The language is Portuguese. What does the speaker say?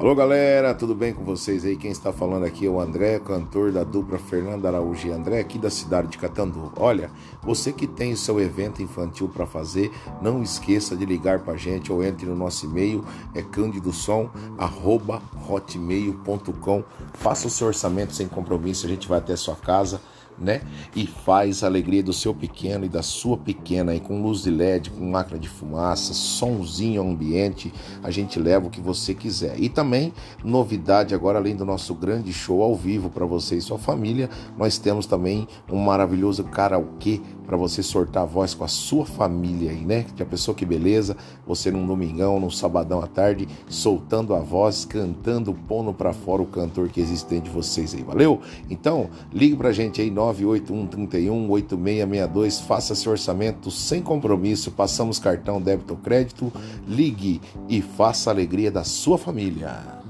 Alô galera, tudo bem com vocês aí? Quem está falando aqui é o André, cantor da dupla Fernanda Araújo e André, aqui da cidade de Catandu. Olha, você que tem o seu evento infantil para fazer, não esqueça de ligar para a gente ou entre no nosso e-mail, é candidosom.hotmail.com. Faça o seu orçamento sem compromisso, a gente vai até a sua casa né? E faz a alegria do seu pequeno e da sua pequena aí com luz de LED, com máquina de fumaça, somzinho ambiente, a gente leva o que você quiser. E também novidade agora além do nosso grande show ao vivo para você e sua família, nós temos também um maravilhoso karaokê para você sortar a voz com a sua família aí, né? Já pensou que beleza? Você num domingão, num sabadão à tarde, soltando a voz, cantando, pondo para fora o cantor que existe dentro de vocês aí, valeu? Então, ligue pra gente aí 981 31 8662, faça seu orçamento sem compromisso, passamos cartão débito ou crédito, ligue e faça a alegria da sua família.